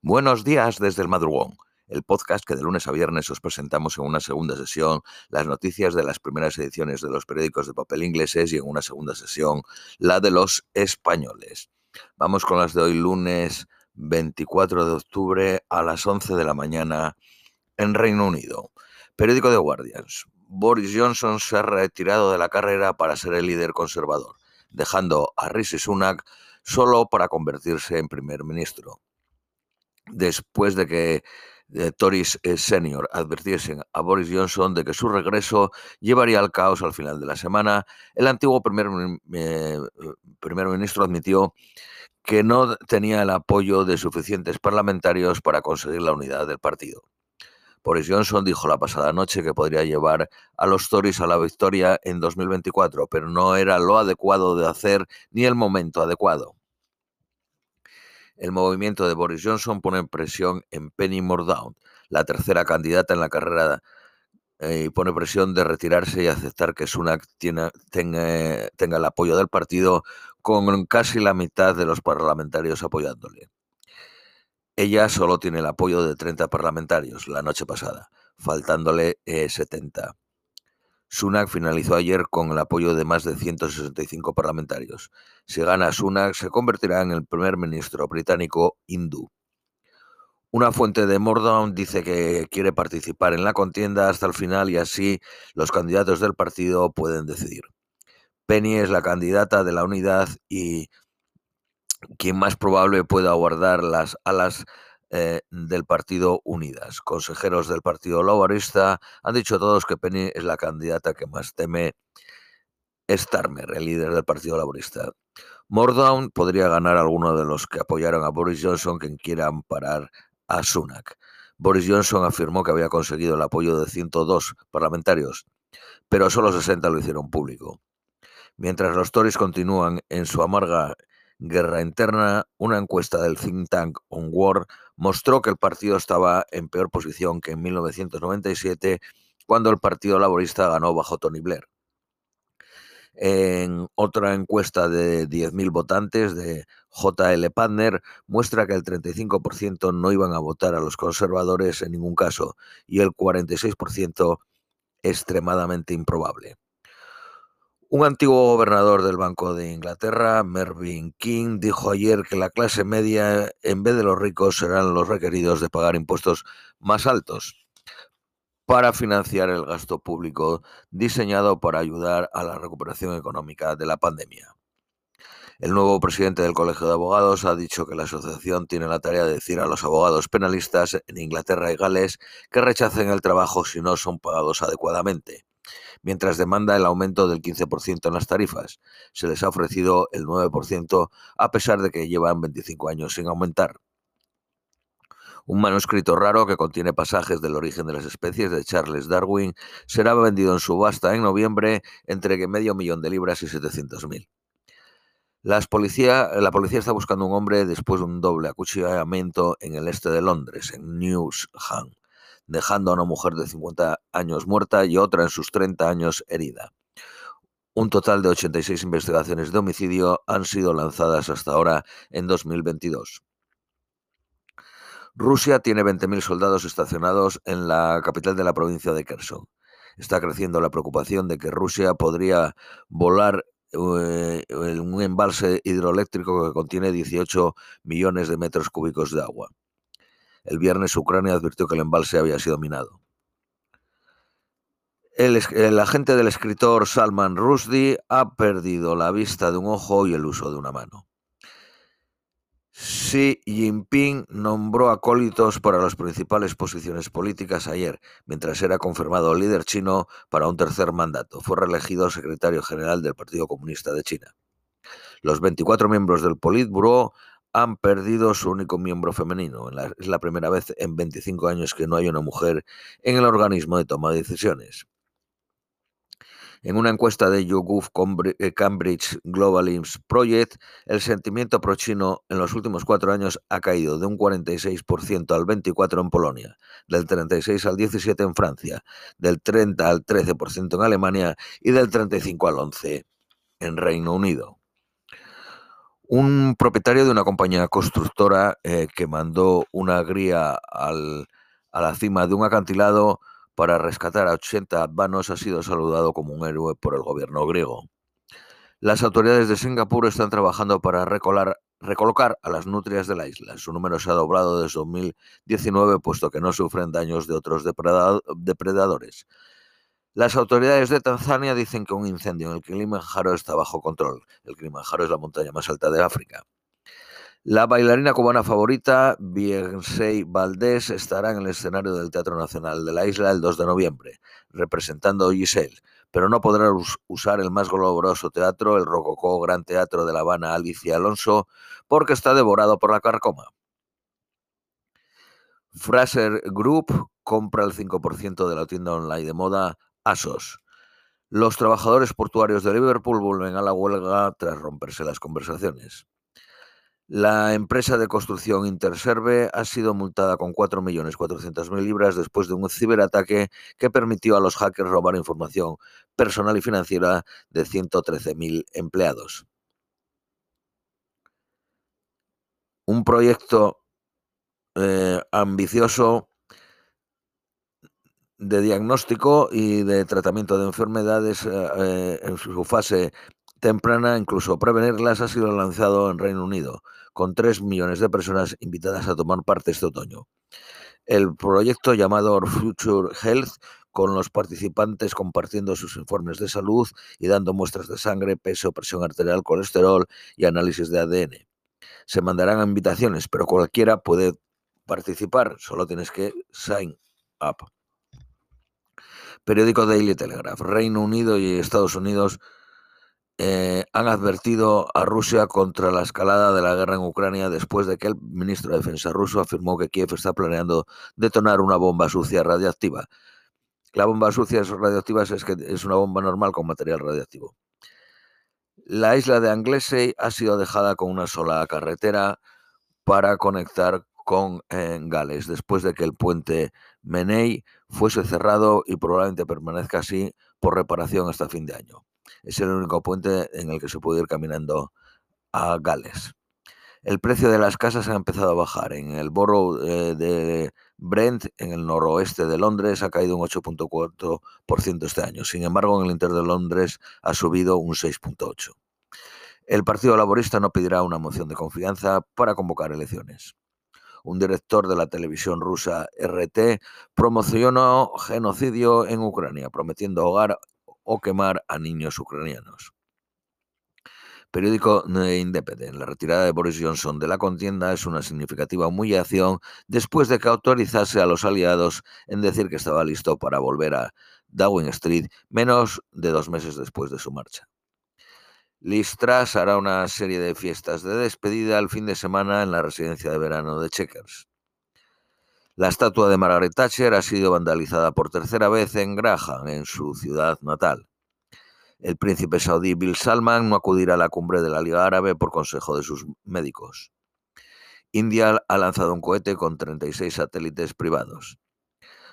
Buenos días desde el madrugón, el podcast que de lunes a viernes os presentamos en una segunda sesión las noticias de las primeras ediciones de los periódicos de papel ingleses y en una segunda sesión la de los españoles. Vamos con las de hoy lunes 24 de octubre a las 11 de la mañana en Reino Unido. Periódico de Guardians. Boris Johnson se ha retirado de la carrera para ser el líder conservador, dejando a Rishi Sunak solo para convertirse en primer ministro después de que eh, Tories eh, Senior advirtiesen a Boris Johnson de que su regreso llevaría al caos al final de la semana, el antiguo primer, eh, primer ministro admitió que no tenía el apoyo de suficientes parlamentarios para conseguir la unidad del partido. Boris Johnson dijo la pasada noche que podría llevar a los Tories a la victoria en 2024, pero no era lo adecuado de hacer ni el momento adecuado. El movimiento de Boris Johnson pone presión en Penny Mordaunt, la tercera candidata en la carrera, eh, y pone presión de retirarse y aceptar que Sunak tenga, tenga el apoyo del partido con casi la mitad de los parlamentarios apoyándole. Ella solo tiene el apoyo de 30 parlamentarios la noche pasada, faltándole 70. Sunak finalizó ayer con el apoyo de más de 165 parlamentarios. Si gana Sunak, se convertirá en el primer ministro británico hindú. Una fuente de Mordaunt dice que quiere participar en la contienda hasta el final y así los candidatos del partido pueden decidir. Penny es la candidata de la unidad y quien más probable pueda guardar las alas eh, del Partido Unidas. Consejeros del Partido Laborista han dicho todos que Penny es la candidata que más teme Starmer, el líder del Partido Laborista. Mordown podría ganar a alguno de los que apoyaron a Boris Johnson quien quiera amparar a Sunak. Boris Johnson afirmó que había conseguido el apoyo de 102 parlamentarios, pero solo 60 lo hicieron público. Mientras los Tories continúan en su amarga guerra interna, una encuesta del think tank On War mostró que el partido estaba en peor posición que en 1997, cuando el Partido Laborista ganó bajo Tony Blair. En otra encuesta de 10.000 votantes de JL Partner muestra que el 35% no iban a votar a los conservadores en ningún caso y el 46% extremadamente improbable. Un antiguo gobernador del Banco de Inglaterra, Mervyn King, dijo ayer que la clase media, en vez de los ricos, serán los requeridos de pagar impuestos más altos para financiar el gasto público diseñado para ayudar a la recuperación económica de la pandemia. El nuevo presidente del Colegio de Abogados ha dicho que la asociación tiene la tarea de decir a los abogados penalistas en Inglaterra y Gales que rechacen el trabajo si no son pagados adecuadamente mientras demanda el aumento del 15% en las tarifas. Se les ha ofrecido el 9% a pesar de que llevan 25 años sin aumentar. Un manuscrito raro que contiene pasajes del origen de las especies de Charles Darwin será vendido en subasta en noviembre entre medio millón de libras y 700.000. la policía está buscando un hombre después de un doble acuchillamiento en el este de Londres, en Newsham dejando a una mujer de 50 años muerta y otra en sus 30 años herida. Un total de 86 investigaciones de homicidio han sido lanzadas hasta ahora en 2022. Rusia tiene 20.000 soldados estacionados en la capital de la provincia de Kherson. Está creciendo la preocupación de que Rusia podría volar eh, un embalse hidroeléctrico que contiene 18 millones de metros cúbicos de agua. El viernes Ucrania advirtió que el embalse había sido minado. El, agente del escritor Salman Rushdie ha perdido la vista de un ojo y el uso de una mano. Xi Jinping nombró acólitos para las principales posiciones políticas ayer, mientras era confirmado líder chino para un tercer mandato. Fue reelegido secretario general del Partido Comunista de China. Los 24 miembros del Politburo han perdido su único miembro femenino. es la primera vez en 25 años que no hay una mujer en el organismo de toma de decisiones. En una encuesta de YouGov eh, Cambridge Global Imps Project, el sentimiento pro-chino en los últimos cuatro años ha caído de un 46% al 24% en Polonia, del 36 al 17% en Francia, del 30 al 13% en Alemania y del 35 al 11% en Reino Unido. Un propietario de una compañía constructora eh, que mandó una gría al, a la cima de un acantilado para rescatar a 80 vanos ha sido saludado como un héroe por el gobierno griego. Las autoridades de Singapur están trabajando para recolar, recolocar a las nutrias de la isla. Su número se ha doblado desde 2019, puesto que no sufren daños de otros depredadores. Las autoridades de Tanzania dicen que un incendio en el Kilimanjaro está bajo control. El Kilimanjaro es la montaña más alta de África. La bailarina cubana favorita, Beyoncé Valdés, estará en el escenario del Teatro Nacional de la isla el 2 de noviembre, representando a Giselle, pero no podrá usar el más glorioso teatro, el Rococó Gran Teatro de La Habana Alicia Alonso, porque está devorado por la carcoma. Fraser Group compra el 5% de la tienda online de moda Los trabajadores portuarios de Liverpool vuelven a la huelga tras romperse las conversaciones. La empresa de construcción Interserve ha sido multada con 4.400.000 libras después de un ciberataque que permitió a los hackers robar información personal y financiera de 113.000 empleados. Un proyecto eh, ambicioso de diagnóstico y de tratamiento de enfermedades eh, eh, en su fase temprana, incluso prevenirlas, ha sido lanzado en Reino Unido, con 3 millones de personas invitadas a tomar parte este otoño. El proyecto llamado Future Health, con los participantes compartiendo sus informes de salud y dando muestras de sangre, peso, presión arterial, colesterol y análisis de ADN. Se mandarán invitaciones, pero cualquiera puede participar, solo tienes que sign up. Periódico Daily Telegraph. Reino Unido y Estados Unidos eh, han advertido a Rusia contra la escalada de la guerra en Ucrania después de que el ministro de Defensa ruso afirmó que Kiev está planeando detonar una bomba sucia radiactiva. La bomba sucia radioactiva es que es una bomba normal con material radiactivo. La isla de Anglesey ha sido dejada con una sola carretera para conectar con Gales, después de que el puente Menei fuese cerrado y probablemente permanezca así por reparación hasta fin de año. Es el único puente en el que se puede ir caminando a Gales. El precio de las casas ha empezado a bajar. En el borough eh, de Brent, en el noroeste de Londres, ha caído un 8.4% este año. Sin embargo, en el interior de Londres ha subido un 6.8%. El Partido Laborista no pedirá una moción de confianza para convocar elecciones un director de la televisión rusa RT, promocionó genocidio en Ucrania, prometiendo ahogar o quemar a niños ucranianos. Periódico Independent. La retirada de Boris Johnson de la contienda es una significativa humillación después de que autorizase a los aliados en decir que estaba listo para volver a Downing Street menos de dos meses después de su marcha. Listras hará una serie de fiestas de despedida al fin de semana en la residencia de verano de Checkers. La estatua de Margaret Thatcher ha sido vandalizada por tercera vez en Graham, en su ciudad natal. El príncipe saudí Bill Salman no acudirá a la cumbre de la Liga Árabe por consejo de sus médicos. India ha lanzado un cohete con 36 satélites privados.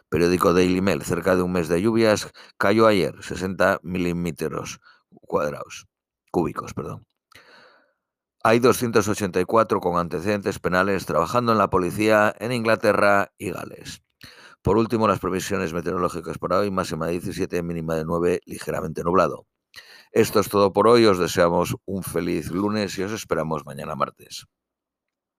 Periódico Daily Mail, cerca de un mes de lluvias, cayó ayer 60 milímetros cuadrados cúbicos, perdón. Hay 284 con antecedentes penales trabajando en la policía en Inglaterra y Gales. Por último, las previsiones meteorológicas para hoy, máxima de 17, mínima de 9, ligeramente nublado. Esto es todo por hoy, os deseamos un feliz lunes y os esperamos mañana martes.